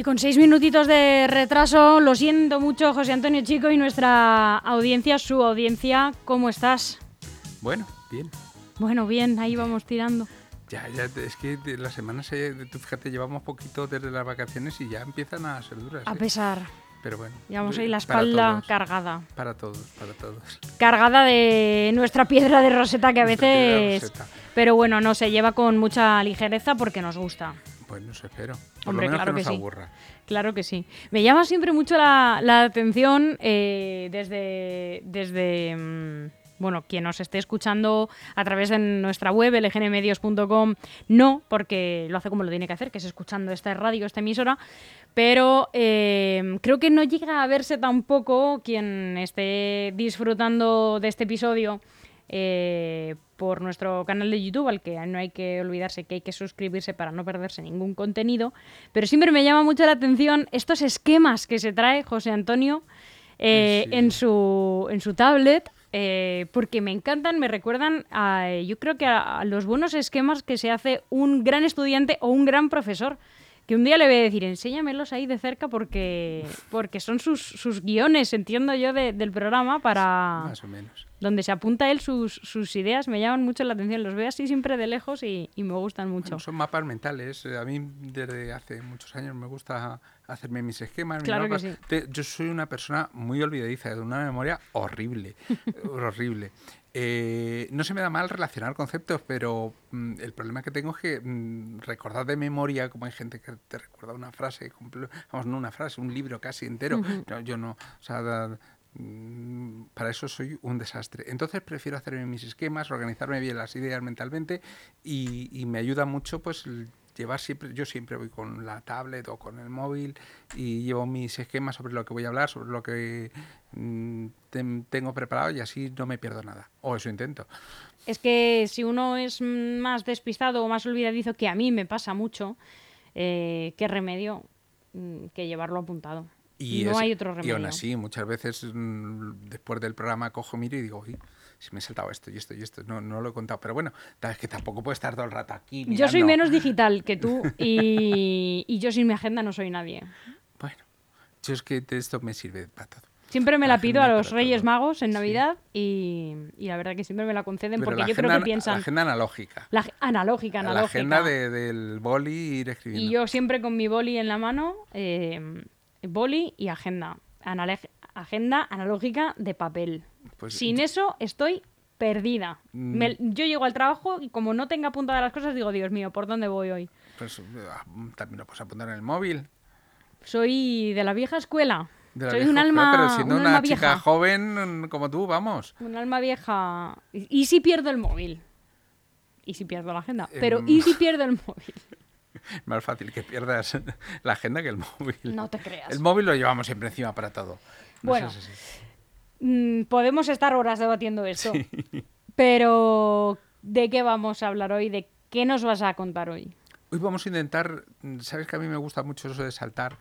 Y con seis minutitos de retraso, lo siento mucho, José Antonio Chico y nuestra audiencia, su audiencia, ¿cómo estás? Bueno, bien. Bueno, bien, ahí vamos tirando. Ya, ya, es que las semanas, tú fíjate, llevamos poquito desde las vacaciones y ya empiezan a ser duras. A ¿eh? pesar. Pero bueno. Llevamos ahí la espalda cargada. Para todos, para todos. Cargada de nuestra piedra de roseta que a veces... Pero bueno, no se lleva con mucha ligereza porque nos gusta. Pues no sé, espero. Por lo menos claro que, nos aburra. Claro que sí. Me llama siempre mucho la, atención eh, desde... desde mm, bueno, quien nos esté escuchando a través de nuestra web, lgnmedios.com, no, porque lo hace como lo tiene que hacer, que es escuchando esta radio, esta emisora, pero eh, creo que no llega a verse tampoco quien esté disfrutando de este episodio eh, por nuestro canal de YouTube, al que no hay que olvidarse que hay que suscribirse para no perderse ningún contenido, pero siempre me llama mucho la atención estos esquemas que se trae José Antonio eh, en, su, en su tablet eh, porque me encantan, me recuerdan a, yo creo que a, los buenos esquemas que se hace un gran estudiante o un gran profesor. Que un día le voy a decir, enséñamelos ahí de cerca porque, porque son sus, sus guiones, entiendo yo, del programa para... Más o menos donde se apunta él sus, sus, ideas, me llaman mucho la atención. Los veo así siempre de lejos y, y me gustan mucho. son mapas mentales. A mí desde hace muchos años me gusta hacerme mis esquemas. Claro que sí. yo soy una persona muy olvidadiza, de una memoria horrible, horrible. Eh, no se me da mal relacionar conceptos, pero mm, el problema que tengo es que mm, recordar de memoria, como hay gente que te recuerda una frase, vamos, no una frase, un libro casi entero. yo no, o sea, para eso soy un desastre. Entonces prefiero hacerme mis esquemas, organizarme bien las ideas mentalmente y, me ayuda mucho pues llevar siempre, yo siempre voy con la tablet o con el móvil y llevo mis esquemas sobre lo que voy a hablar, sobre lo que mm, tengo preparado y así no me pierdo nada. O eso intento. Es que si uno es más despistado o más olvidadizo, que a mí me pasa mucho, eh, ¿qué remedio mm, que llevarlo apuntado? Y no hay otro remedio. Y aún así, muchas veces mm, después del programa cojo, miro y digo, uy, si me he saltado esto y esto y esto. No, no lo he contado. Pero bueno, es que tampoco puedo estar todo el rato aquí. Yo soy menos digital que tú y, y, yo sin mi agenda no soy nadie. Bueno, yo es que esto me sirve para todo. Siempre me la, pido a los Reyes Magos en Navidad y, y, la verdad que siempre me la conceden porque yo creo que piensan... La agenda analógica. La analógica, analógica. La agenda del boli ir escribiendo. Y yo siempre con mi boli en la mano... Eh, boli y agenda. agenda analógica de papel. Pues Sin eso estoy perdida. Mm. yo llego al trabajo y como no tenga apuntadas las cosas, digo, Dios mío, ¿por dónde voy hoy? Pues ah, también lo puedes apuntar en el móvil. Soy de la vieja escuela. Soy un alma, pero siendo una, chica joven como tú, vamos. Un alma vieja. ¿Y, si pierdo el móvil? ¿Y si pierdo la agenda? Pero ¿y si pierdo el móvil? Más fácil que pierdas la agenda que el móvil. No te creas. El móvil lo llevamos siempre encima para todo. bueno, mm, podemos estar horas debatiendo esto. Pero, ¿de qué vamos a hablar hoy? ¿De qué nos vas a contar hoy? Hoy vamos a intentar, sabes que a mí me gusta mucho eso de saltar.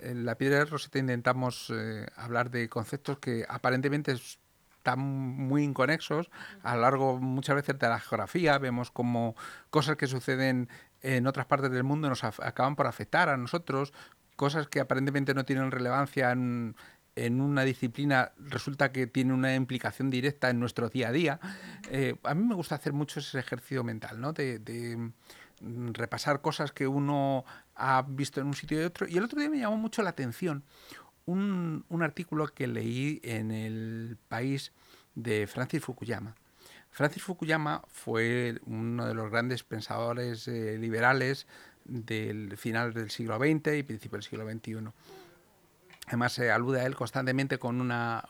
En la piedra de Rosetta intentamos eh, hablar de conceptos que aparentemente están muy inconexos a lo largo muchas veces de la geografía. Vemos como cosas que suceden en otras partes del mundo nos acaban por afectar a nosotros, cosas que aparentemente no tienen relevancia en, una disciplina resulta que tiene una implicación directa en nuestro día a día. Eh, a mí me gusta hacer mucho ese ejercicio mental, ¿no? De, mm, repasar cosas que uno ha visto en un sitio y otro. Y el otro día me llamó mucho la atención un, un artículo que leí en el país de Francis Fukuyama, Francis Fukuyama fue uno de los grandes pensadores eh, liberales del final del siglo XX y principio del siglo XXI. Además, se alude a él constantemente con una,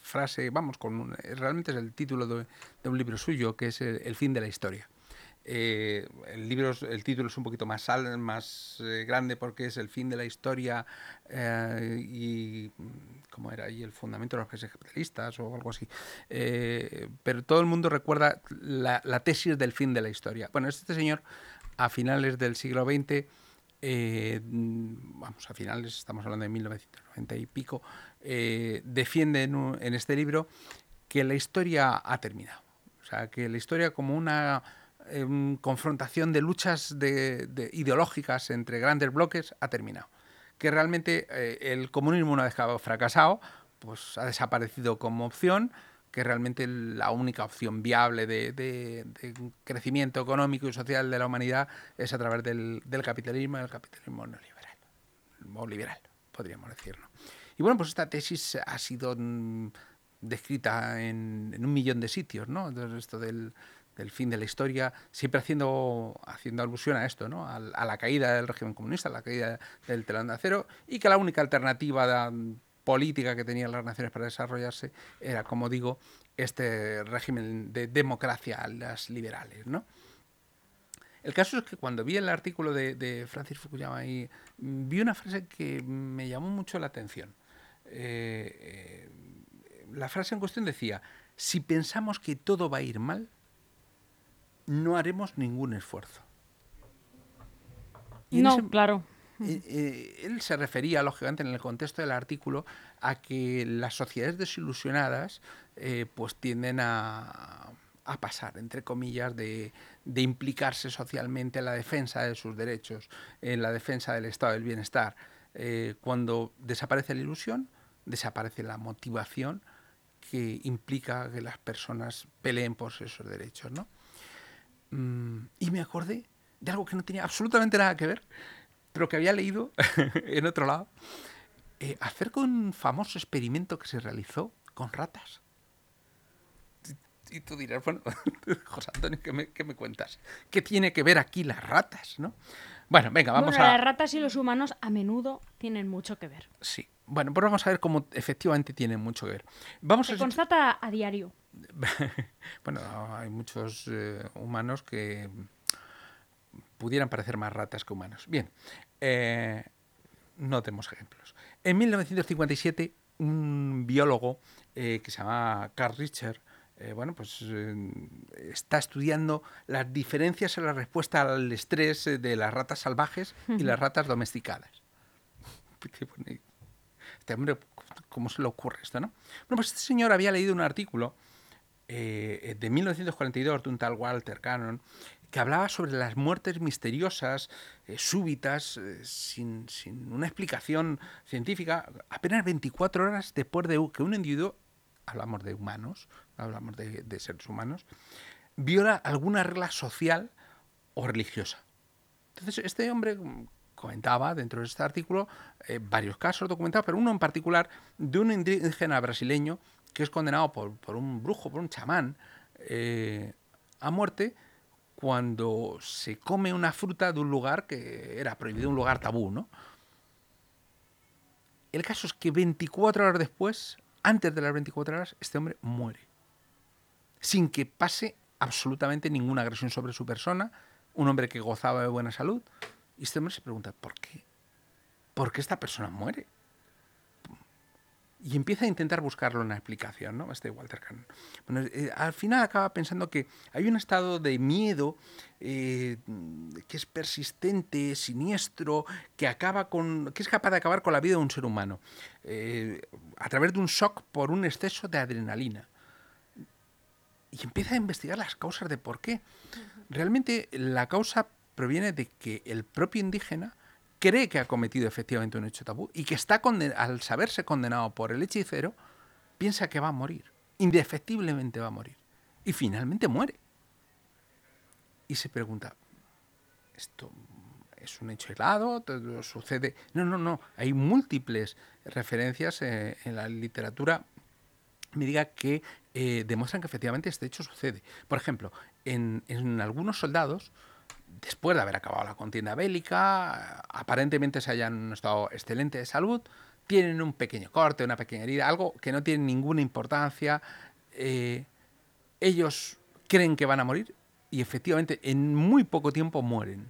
frase, vamos, con realmente es el título de, un libro suyo, que es el, fin de la historia. Eh, el libro, el título es un poquito más, más eh, grande porque es el fin de la historia y como era ahí el fundamento de los países capitalistas o algo así. Eh, pero todo el mundo recuerda la, tesis del fin de la historia. Bueno, este señor, a finales del siglo XX, eh, vamos, a finales, estamos hablando de 1990 y pico, eh, defiende en, este libro que la historia ha terminado. O sea, que la historia como una em, confrontación de luchas de, ideológicas entre grandes bloques ha terminado que realmente eh, el comunismo una vez que ha fracasado, pues ha desaparecido como opción, que realmente la única opción viable de, crecimiento económico y social de la humanidad es a través del, capitalismo, el capitalismo neoliberal, o liberal, podríamos decirlo. Y bueno, pues esta tesis ha sido mm, descrita en, un millón de sitios, ¿no? Entonces, esto del, fin de la historia, siempre haciendo, haciendo alusión a esto, ¿no? A, la caída del régimen comunista, a la caída del telón de acero, y que la única alternativa política que tenían las naciones para desarrollarse era, como digo, este régimen de democracia las liberales, ¿no? El caso es que cuando vi el artículo de, Francis Fukuyama ahí, vi una frase que me llamó mucho la atención. Eh, eh, la frase en cuestión decía, si pensamos que todo va a ir mal, no haremos ningún esfuerzo. no, claro. Eh, eh, él se refería, lógicamente, en el contexto del artículo, a que las sociedades desilusionadas eh, pues tienden a, pasar, entre comillas, de, implicarse socialmente en la defensa de sus derechos, en la defensa del estado del bienestar. cuando desaparece la ilusión, desaparece la motivación que implica que las personas peleen por esos derechos. ¿no? Mm, y me acordé de algo que no tenía absolutamente nada que ver pero que había leído en otro lado, eh, acerca de un famoso experimento que se realizó con ratas. Y tú dirás, bueno, José Antonio, ¿qué me, me, cuentas? ¿Qué tiene que ver aquí las ratas? ¿no? Bueno, venga, vamos a... Las ratas y los humanos a menudo tienen mucho que ver. Sí. Bueno, pues vamos a ver cómo efectivamente tienen mucho que ver. Vamos se a... constata a diario. bueno, hay muchos eh, humanos que pudieran parecer más ratas que humanos. Bien, eh, no tenemos ejemplos. En 1957, un biólogo eh, que se llama Carl Richter, eh, bueno, pues está estudiando las diferencias en la respuesta al estrés de las ratas salvajes y las ratas domesticadas. Este hombre, ¿cómo se le ocurre esto, no? Bueno, pues este señor había leído un artículo de 1942 de un tal Walter Cannon que hablaba sobre las muertes misteriosas, eh, súbitas, eh, sin, una explicación científica, apenas 24 horas después de que un individuo, hablamos de humanos, hablamos de, seres humanos, viola alguna regla social o religiosa. Entonces, este hombre comentaba dentro de este artículo eh, varios casos documentados, pero uno en particular de un indígena brasileño que es condenado por, por un brujo, por un chamán, a muerte cuando se come una fruta de un lugar que era prohibido, un lugar tabú, ¿no? El caso es que 24 horas después, antes de las 24 horas, este hombre muere. Sin que pase absolutamente ninguna agresión sobre su persona, un hombre que gozaba de buena salud. Y este hombre se pregunta, ¿por qué? ¿Por qué esta persona muere? Y empieza a intentar buscarle una explicación, ¿no? Este Walter Cannon. Bueno, eh, al final acaba pensando que hay un estado de miedo eh, que es persistente, siniestro, que acaba con, que es capaz de acabar con la vida de un ser humano eh, a través de un shock por un exceso de adrenalina. Y empieza a investigar las causas de por qué. Realmente la causa proviene de que el propio indígena cree que ha cometido efectivamente un hecho tabú y que está al saberse condenado por el hechicero, piensa que va a morir, indefectiblemente va a morir. Y finalmente muere. Y se pregunta, ¿esto es un hecho helado? ¿Todo sucede? No, no, no. Hay múltiples referencias eh, en la literatura que eh, demuestran que efectivamente este hecho sucede. Por ejemplo, en, en algunos soldados, después de haber acabado la contienda bélica, aparentemente se hayan en un estado excelente de salud, tienen un pequeño corte, una pequeña herida, algo que no tiene ninguna importancia. Eh, ellos creen que van a morir y efectivamente en muy poco tiempo mueren.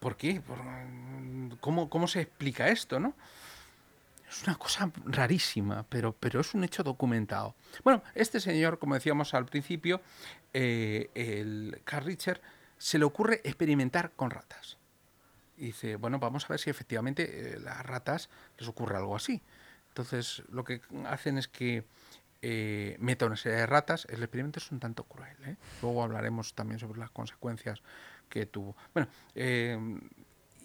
¿Por qué? ¿Cómo, ¿Cómo, se explica esto, no? Es una cosa rarísima, pero, pero es un hecho documentado. Bueno, este señor, como decíamos al principio, eh, el Carl Richter, se le ocurre experimentar con ratas. Y dice, bueno, vamos a ver si efectivamente eh, las ratas les ocurre algo así. Entonces, lo que hacen es que eh, una serie de ratas. El experimento es un tanto cruel. ¿eh? Luego hablaremos también sobre las consecuencias que tuvo. Bueno,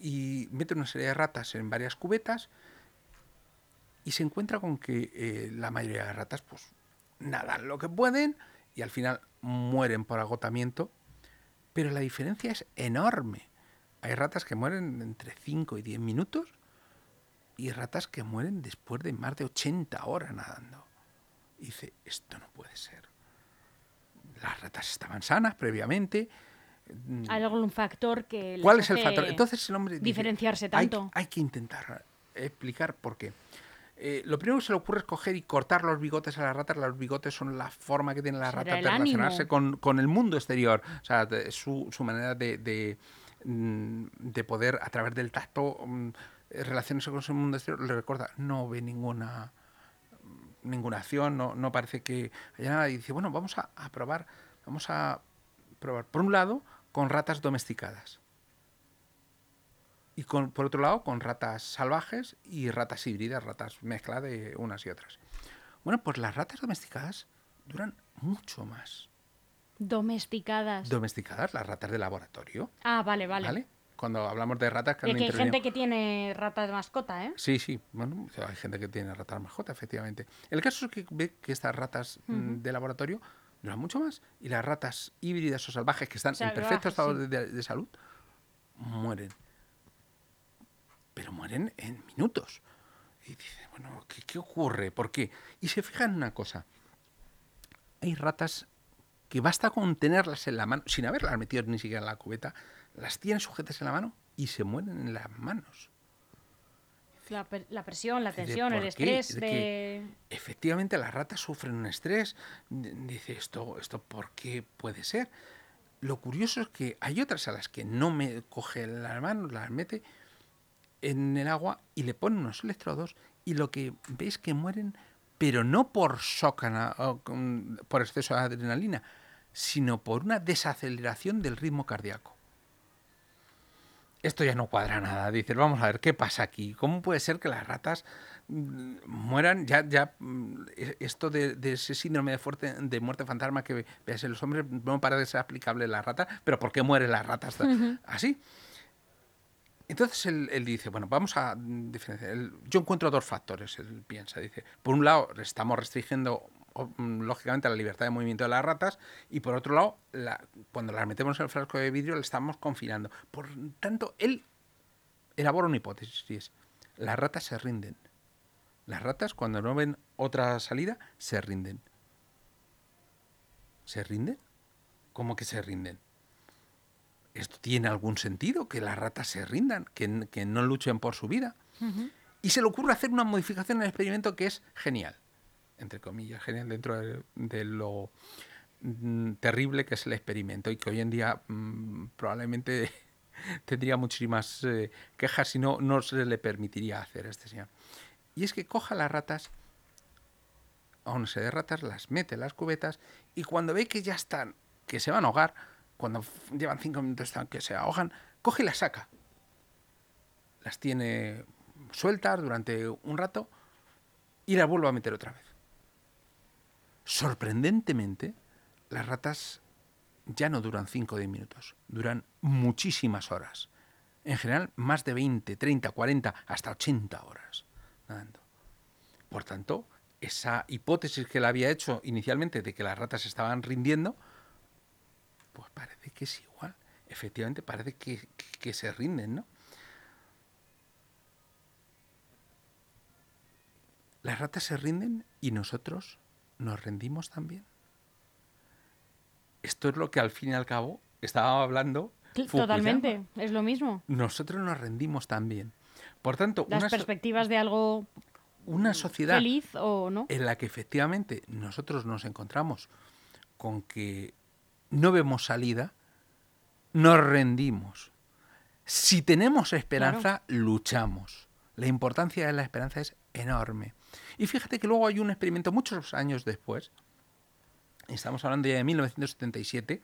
y mete una serie de ratas en varias cubetas y se encuentra con que eh, la mayoría de ratas pues nadan lo que pueden y al final mueren por agotamiento, pero la diferencia es enorme. Hay ratas que mueren entre 5 y 10 minutos y ratas que mueren después de más de 80 horas nadando. Y dice, esto no puede ser. Las ratas estaban sanas previamente. ¿Hay algún factor que ¿Cuál es el factor? Entonces el hombre dice, diferenciarse hay- tanto? Hay, que intentar explicar por qué. Eh, lo primero que se le ocurre es coger y cortar los bigotes a las ratas. Los bigotes son la forma que Será ratas el de relacionarse con, con el mundo exterior. O sea, de- su, su manera de, de, mm, de poder, a través del tacto, mm, eh, relacionarse con su mundo exterior. Le recuerda, no ve ninguna ninguna acción, no, no parece que haya nada. Y dice, bueno, vamos a, a probar, vamos a probar, por un lado, con ratas domesticadas. Y con, por otro lado, con ratas salvajes y ratas híbridas, ratas mezcla de unas y otras. Bueno, pues las ratas domesticadas duran mucho más. Domesticadas. Domesticadas, las ratas de laboratorio, ah, vale, vale. ¿vale? Cuando hablamos de ratas que De han que hay gente que tiene ratas de mascota, ¿eh? Sí, sí, bueno, hay gente que tiene ratas mascota, efectivamente. El caso es que ve que estas ratas mm, de laboratorio duran mucho más y las ratas híbridas o salvajes que están en perfecto estado sí. de, de- de salud mueren. Pero mueren en minutos. Y dice, bueno, ¿qué, qué ocurre? ¿Por qué? Y se fija en una cosa. Hay ratas que basta con tenerlas en la mano, sin haberlas metido ni siquiera en la cubeta, las tienen sujetas en la mano y se mueren en las manos. La, per- la presión, la tensión, el ¿por qué? estrés De efectivamente las ratas sufren un estrés. Dice esto, esto ¿por qué puede ser? Lo curioso es que hay otras a las que no me coge las manos, las mete en el agua y le pone unos electrodos y lo que veis que mueren, pero no por shock, por exceso de adrenalina, sino por una desaceleración del ritmo cardíaco. Esto ya no cuadra nada. Dices, vamos a ver, ¿qué pasa aquí? ¿Cómo puede ser que las ratas mm, mueran? Ya, ya mm, esto de, de ese síndrome de, fuerte, de muerte fantasma que veas en los hombres no parece ser aplicable en las ratas, pero ¿por qué mueren las ratas así? Entonces él, dice, bueno, vamos a diferenciar. Yo encuentro dos factores, él piensa. Dice, por un lado, estamos restringiendo, mm, lógicamente, la libertad de movimiento de las ratas, y por otro lado, la- cuando las metemos en el frasco de vidrio, le estamos confinando. Por tanto, él elabora una hipótesis, y es, las ratas se rinden. Las ratas, cuando no ven otra salida, se rinden. ¿Se rinden? ¿Cómo que se rinden? ¿Esto tiene algún sentido? Que las ratas se rindan, que, no luchen por su vida. Y se le ocurre hacer una modificación en el experimento que es genial, entre comillas, genial dentro de, de lo mm, terrible que es el experimento y que hoy en día mm, probablemente tendría muchísimas eh, quejas si no, no se le permitiría hacer a este señor. Y es que coja las ratas, a serie de ratas, las mete en las cubetas y cuando ve que ya están, que se van a ahogar, cuando llevan cinco minutos que se ahogan, coge y las saca. Las tiene sueltas durante un rato y las vuelve a meter otra vez. Sorprendentemente, las ratas ya no duran 5 o 10 minutos, duran muchísimas horas. En general, más de 20, 30, 40, hasta 80 horas nadando. Por tanto, esa hipótesis que él había hecho inicialmente de que las ratas estaban rindiendo, pues parece que es igual. Efectivamente, parece que, que- se rinden, ¿no? Las ratas se rinden y nosotros nos rendimos también. Esto es lo que al fin y al cabo estaba hablando. Fukuyama. Totalmente, es lo mismo. Nosotros nos rendimos también. Por tanto, Las una, so- perspectivas de algo una sociedad feliz o no. en la que efectivamente nosotros nos encontramos con que no vemos salida, nos rendimos. Si tenemos esperanza, luchamos. La importancia de la esperanza es enorme. Y fíjate que luego hay un experimento muchos años después, estamos hablando ya de 1977,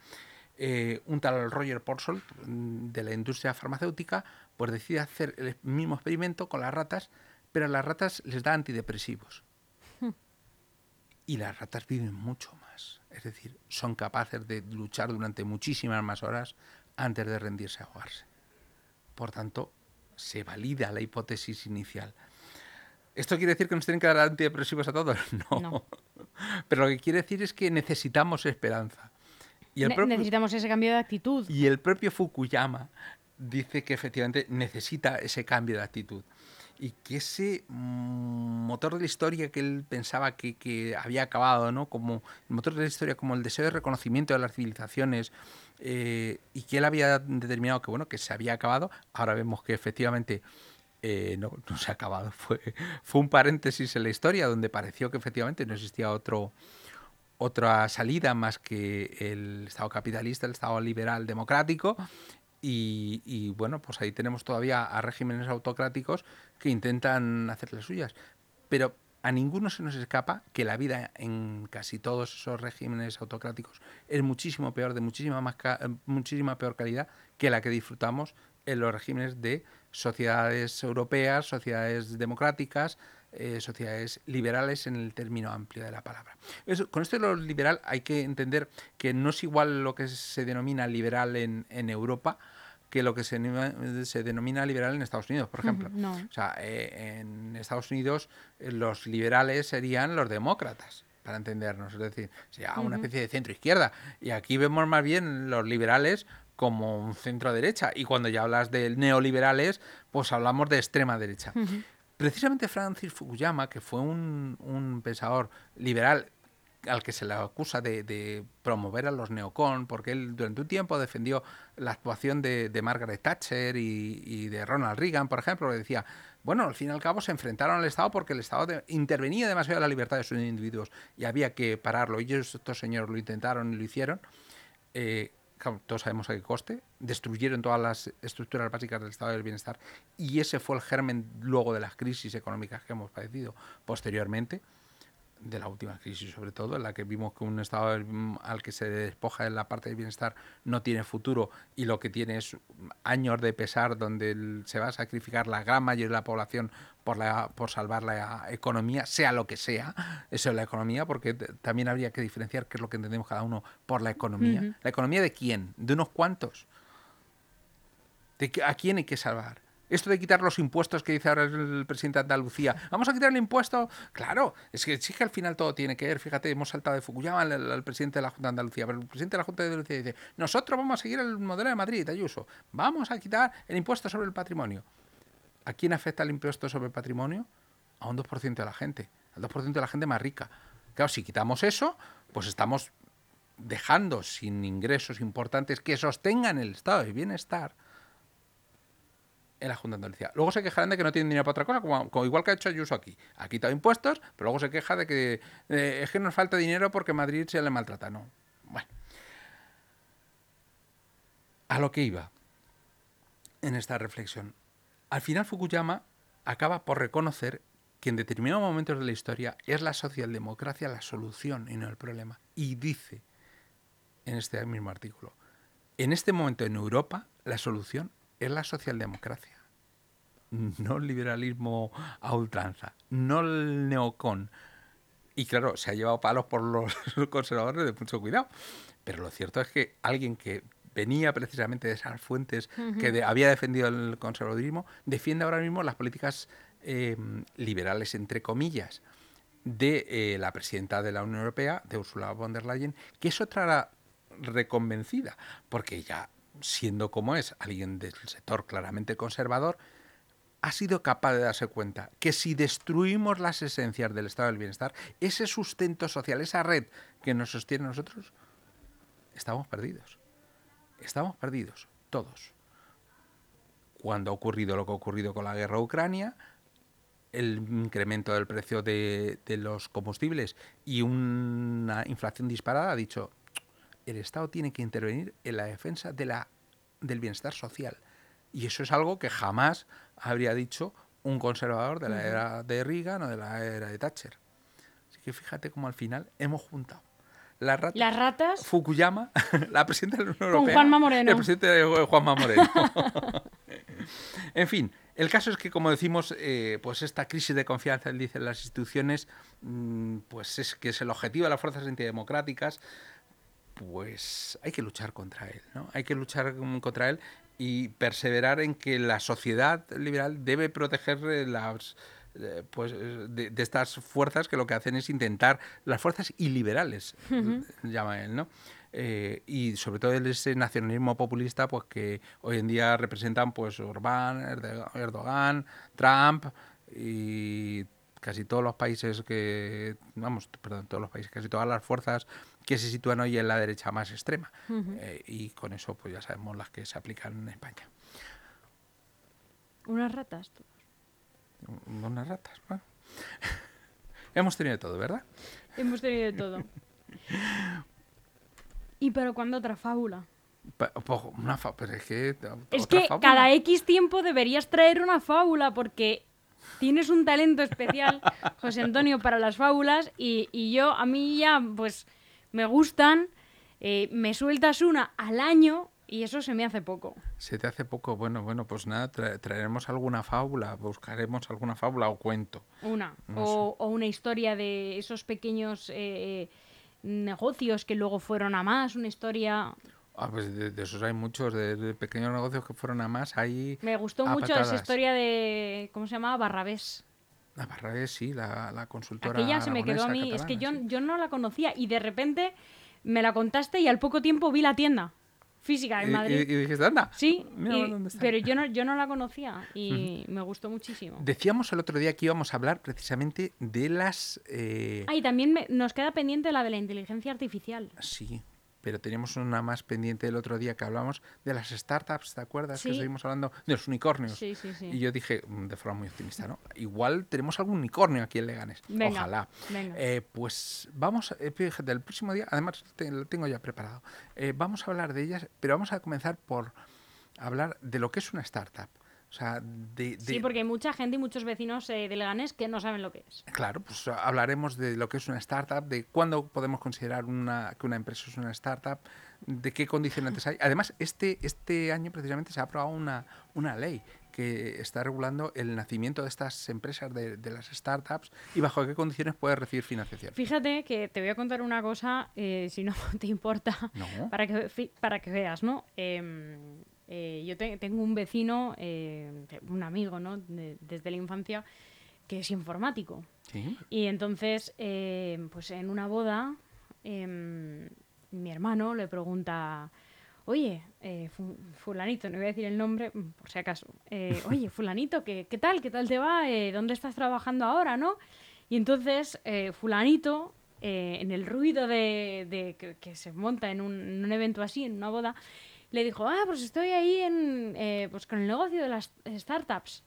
eh, un tal Roger Porsol mm, de la industria farmacéutica pues decide hacer el mismo experimento con las ratas, pero a las ratas les da antidepresivos. Y las ratas viven mucho más. Es decir, son capaces de luchar durante muchísimas más horas antes de rendirse a ahogarse. Por tanto, se valida la hipótesis inicial. ¿Esto quiere decir que nos tienen que dar antidepresivos a todos? No. Pero lo que quiere decir es que necesitamos esperanza. Y el necesitamos ese cambio de actitud. Y el propio Fukuyama dice que efectivamente necesita ese cambio de actitud y que ese mm, motor de la historia que él pensaba que, había acabado, ¿no? Como el motor de la historia, como el deseo de reconocimiento de las civilizaciones, eh, y que él había determinado que bueno, que se había acabado, ahora vemos que efectivamente eh, no, no, se ha acabado. Fue, fue un paréntesis en la historia donde pareció que efectivamente no existía otro, otra salida más que el Estado capitalista, el Estado liberal democrático, y, bueno, pues ahí tenemos todavía a regímenes autocráticos que intentan hacer las suyas. Pero a ninguno se nos escapa que la vida en casi todos esos regímenes autocráticos es muchísimo peor, de muchísima, más muchísima peor calidad que la que disfrutamos en los regímenes de sociedades europeas, sociedades democráticas, eh, sociedades liberales en el término amplio de la palabra. con esto de lo liberal hay que entender que no es igual lo que se denomina liberal en, en Europa que lo que se, se, denomina liberal en Estados Unidos, por ejemplo. O sea, eh, en Estados Unidos eh, los liberales serían los demócratas, para entendernos, es decir, sería una especie de centro-izquierda. Y aquí vemos más bien los liberales como un centro-derecha. Y cuando ya hablas de neoliberales, pues hablamos de extrema derecha. Precisamente Francis Fukuyama, que fue un, un pensador liberal al que se le acusa de, promover a los neocon, porque él durante un tiempo defendió la actuación de, Margaret Thatcher y, de Ronald Reagan, por ejemplo, que decía, bueno, al fin y al cabo se enfrentaron al Estado porque el Estado intervenía demasiado en la libertad de sus individuos y había que pararlo. Y estos señores lo intentaron y lo hicieron. Eh, todos sabemos a qué coste, destruyeron todas las estructuras básicas del estado del bienestar y ese fue el germen luego de las crisis económicas que hemos padecido posteriormente de la última crisis sobre todo, en la que vimos que un Estado al que se despoja en la parte del bienestar no tiene futuro y lo que tiene es años de pesar donde se va a sacrificar la gran mayoría de la población por, la, por salvar la economía, sea lo que sea, eso es la economía, porque también habría que diferenciar qué es lo que entendemos cada uno por la economía. ¿La economía de quién? ¿De unos cuantos? ¿De ¿A quién hay que salvar? Esto de quitar los impuestos que dice ahora el presidente de Andalucía, vamos a quitar el impuesto. Claro, es que sí que al final todo tiene que ver. Fíjate, hemos saltado de Fukuyama al, presidente de la Junta de Andalucía, pero el presidente de la Junta de Andalucía dice: Nosotros vamos a seguir el modelo de Madrid, Ayuso. Vamos a quitar el impuesto sobre el patrimonio. ¿A quién afecta el impuesto sobre el patrimonio? A un 2% de la gente, al 2% de la gente más rica. Claro, si quitamos eso, pues estamos dejando sin ingresos importantes que sostengan el estado de bienestar en la Junta de Andalucía. Luego se quejarán de que no tienen dinero para otra cosa, como, igual que ha hecho Ayuso aquí. Ha quitado impuestos, pero luego se queja de que es que nos falta dinero porque Madrid se le maltrata. No. Bueno. A lo que iba en esta reflexión. Al final Fukuyama acaba por reconocer que en determinados momentos de la historia es la socialdemocracia la solución y no el problema. Y dice en este mismo artículo, en este momento en Europa la solución es la socialdemocracia, no el liberalismo a ultranza, no el neocon. Y claro, se ha llevado palos por los conservadores de mucho cuidado. Pero lo cierto es que alguien que venía precisamente de esas fuentes que había defendido el conservadurismo, defiende ahora mismo las políticas em, liberales, entre comillas, de eh, la presidenta de la Unión Europea, de Ursula von der Leyen, que es otra reconvencida, porque ya siendo como es alguien del sector claramente conservador, ha sido capaz de darse cuenta que si destruimos las esencias del estado del bienestar, ese sustento social, esa red que nos sostiene a nosotros, estamos perdidos. Estamos perdidos, todos. Cuando ha ocurrido lo que ha ocurrido con la guerra a Ucrania, el incremento del precio de, de los combustibles y una inflación disparada, ha dicho, el Estado tiene que intervenir en la defensa de la, del bienestar social. Y eso es algo que jamás habría dicho un conservador de la era de Reagan o de la era de Thatcher. Así que fíjate cómo al final hemos juntado las ratas, las ratas Fukuyama, la presidenta de la Unión Europea, con Juanma Moreno. el presidente de Juanma Moreno. en fin, el caso es que, como decimos, eh, pues esta crisis de confianza, él dice, en las instituciones, mm, pues es que es el objetivo de las fuerzas antidemocráticas, pues hay que luchar contra él, ¿no? Hay que luchar contra él y perseverar en que la sociedad liberal debe proteger eh, las eh, pues de, estas fuerzas que lo que hacen es intentar las fuerzas iliberales llama él no eh, y sobre todo ese nacionalismo populista pues que hoy en día representan pues Orbán Erdogan Trump y casi todos los países que vamos perdón todos los países casi todas las fuerzas que se sitúan hoy en la derecha más extrema. Eh, y con eso pues ya sabemos las que se aplican en España. Unas ratas. Unas ratas, bueno. Hemos tenido de todo, ¿verdad? Hemos tenido de todo. ¿Y pero cuándo otra fábula? una pero es que, es que cada X tiempo deberías traer una fábula porque tienes un talento especial, José Antonio, para las fábulas y, y yo, a mí ya, pues me gustan, eh, me sueltas una al año y eso se me hace poco. Se te hace poco, bueno, bueno, pues nada, traeremos alguna fábula, buscaremos alguna fábula o cuento. Una, o, una historia de esos pequeños eh, negocios que luego fueron a más, una historia... Ah, pues de, esos hay muchos, de, pequeños negocios que fueron a más, ahí... Me gustó mucho esa historia de, ¿cómo se llama? Barrabés. La Barrabés, sí, la, la consultora. Aquella se me quedó a mí, es que yo, yo no la conocía y de repente me la contaste y al poco tiempo vi la tienda física en Madrid. ¿Y, dijiste, anda? Sí, pero yo no, yo no la conocía y me gustó muchísimo. Decíamos el otro día que íbamos a hablar precisamente de las... Eh... Ah, y también nos queda pendiente la de la inteligencia artificial. Sí, pero teníamos una más pendiente el otro día que hablamos de las startups, ¿te acuerdas? Que seguimos hablando de los unicornios. Sí, sí, sí. Y yo dije, mm, de forma muy optimista, ¿no? Igual tenemos algún unicornio aquí en Leganes. Ojalá. Eh, pues vamos, eh, fíjate, el próximo día, además lo tengo ya preparado, eh, vamos a hablar de ellas, pero vamos a comenzar por hablar de lo que es una startup. Sí, porque hay mucha gente y muchos vecinos eh, de Leganés que no saben lo que es. Claro, pues hablaremos de lo que es una startup, de cuándo podemos considerar una, que una empresa es una startup, de qué condicionantes hay. Además, este, este año precisamente se ha aprobado una, una ley que está regulando el nacimiento de estas empresas, de, las startups, y bajo qué condiciones puede recibir financiación. Fíjate que te voy a contar una cosa, eh, si no te importa, para, que, para que veas, ¿no? Em, eh, yo tengo un vecino, eh, un amigo, ¿no? desde la infancia, que es informático. Y entonces, eh, pues en una boda, em, mi hermano le pregunta, oye, fulanito, no voy a decir el nombre, mm, por si acaso, oye, fulanito, ¿qué, ¿qué, tal? ¿Qué tal te va? ¿Dónde estás trabajando ahora, no? Y entonces, fulanito, en el ruido de, que, se monta en un evento así, en una boda, le dijo, ah, pues estoy ahí en, eh, pues con el negocio de las startups.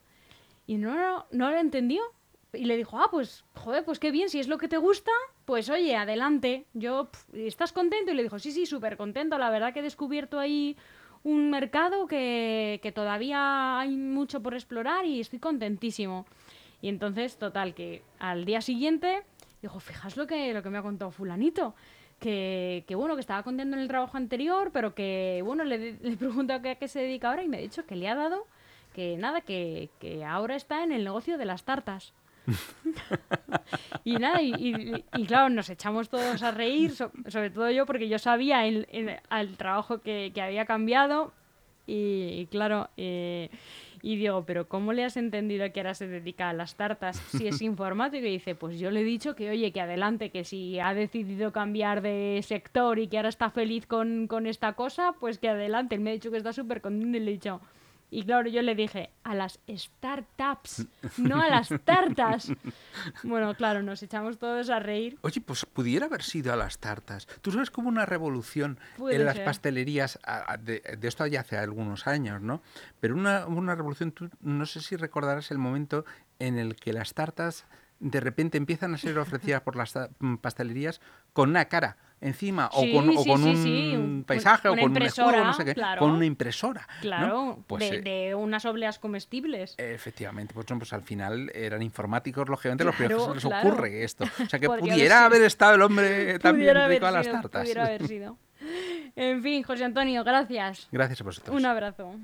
Y no, no, no lo entendió. Y le dijo, ah, pues, joder, pues qué bien, si es lo que te gusta, pues oye, adelante. Yo, ¿estás contento? Y le dijo, sí, sí, súper contento. La verdad que he descubierto ahí un mercado que, que todavía hay mucho por explorar y estoy contentísimo. Y entonces, total, que al día siguiente dijo, fijas lo que, lo que me ha contado fulanito que, bueno, que estaba contento en el trabajo anterior, pero que bueno, le, le pregunto a qué, se dedica ahora y me ha dicho que le ha dado que nada, que, que ahora está en el negocio de las tartas. y nada, y, claro, nos echamos todos a reír, sobre todo yo, porque yo sabía el, el, trabajo que, que, había cambiado y, claro, eh, y digo, pero ¿cómo le has entendido que ahora se dedica a las tartas si es informático? Y dice, pues yo le he dicho que, oye, que adelante, que si ha decidido cambiar de sector y que ahora está feliz con, con esta cosa, pues que adelante. Él me ha dicho que está súper contento y le he dicho, y claro, yo le dije, a las startups, no a las tartas. bueno, claro, nos echamos todos a reír. Oye, pues pudiera haber sido a las tartas. Tú sabes como una revolución en las pastelerías, de, esto ya hace algunos años, ¿no? Pero una, una revolución, tú no sé si recordarás el momento en el que las tartas de repente empiezan a ser ofrecidas por las pastelerías con una cara encima o con, un paisaje o con un escudo, no sé qué, con una impresora. Claro, pues, eh, de, unas obleas comestibles. Efectivamente, pues, pues, al final eran informáticos, lógicamente, los primeros que se les ocurre esto. O sea que pudiera haber estado el hombre también rico a las tartas. Pudiera haber sido. En fin, José Antonio, gracias. Gracias a vosotros. Un abrazo.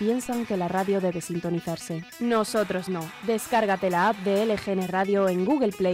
Piensan que la radio debe sintonizarse. Nosotros no. Descárgate la app de LGN Radio en Google Play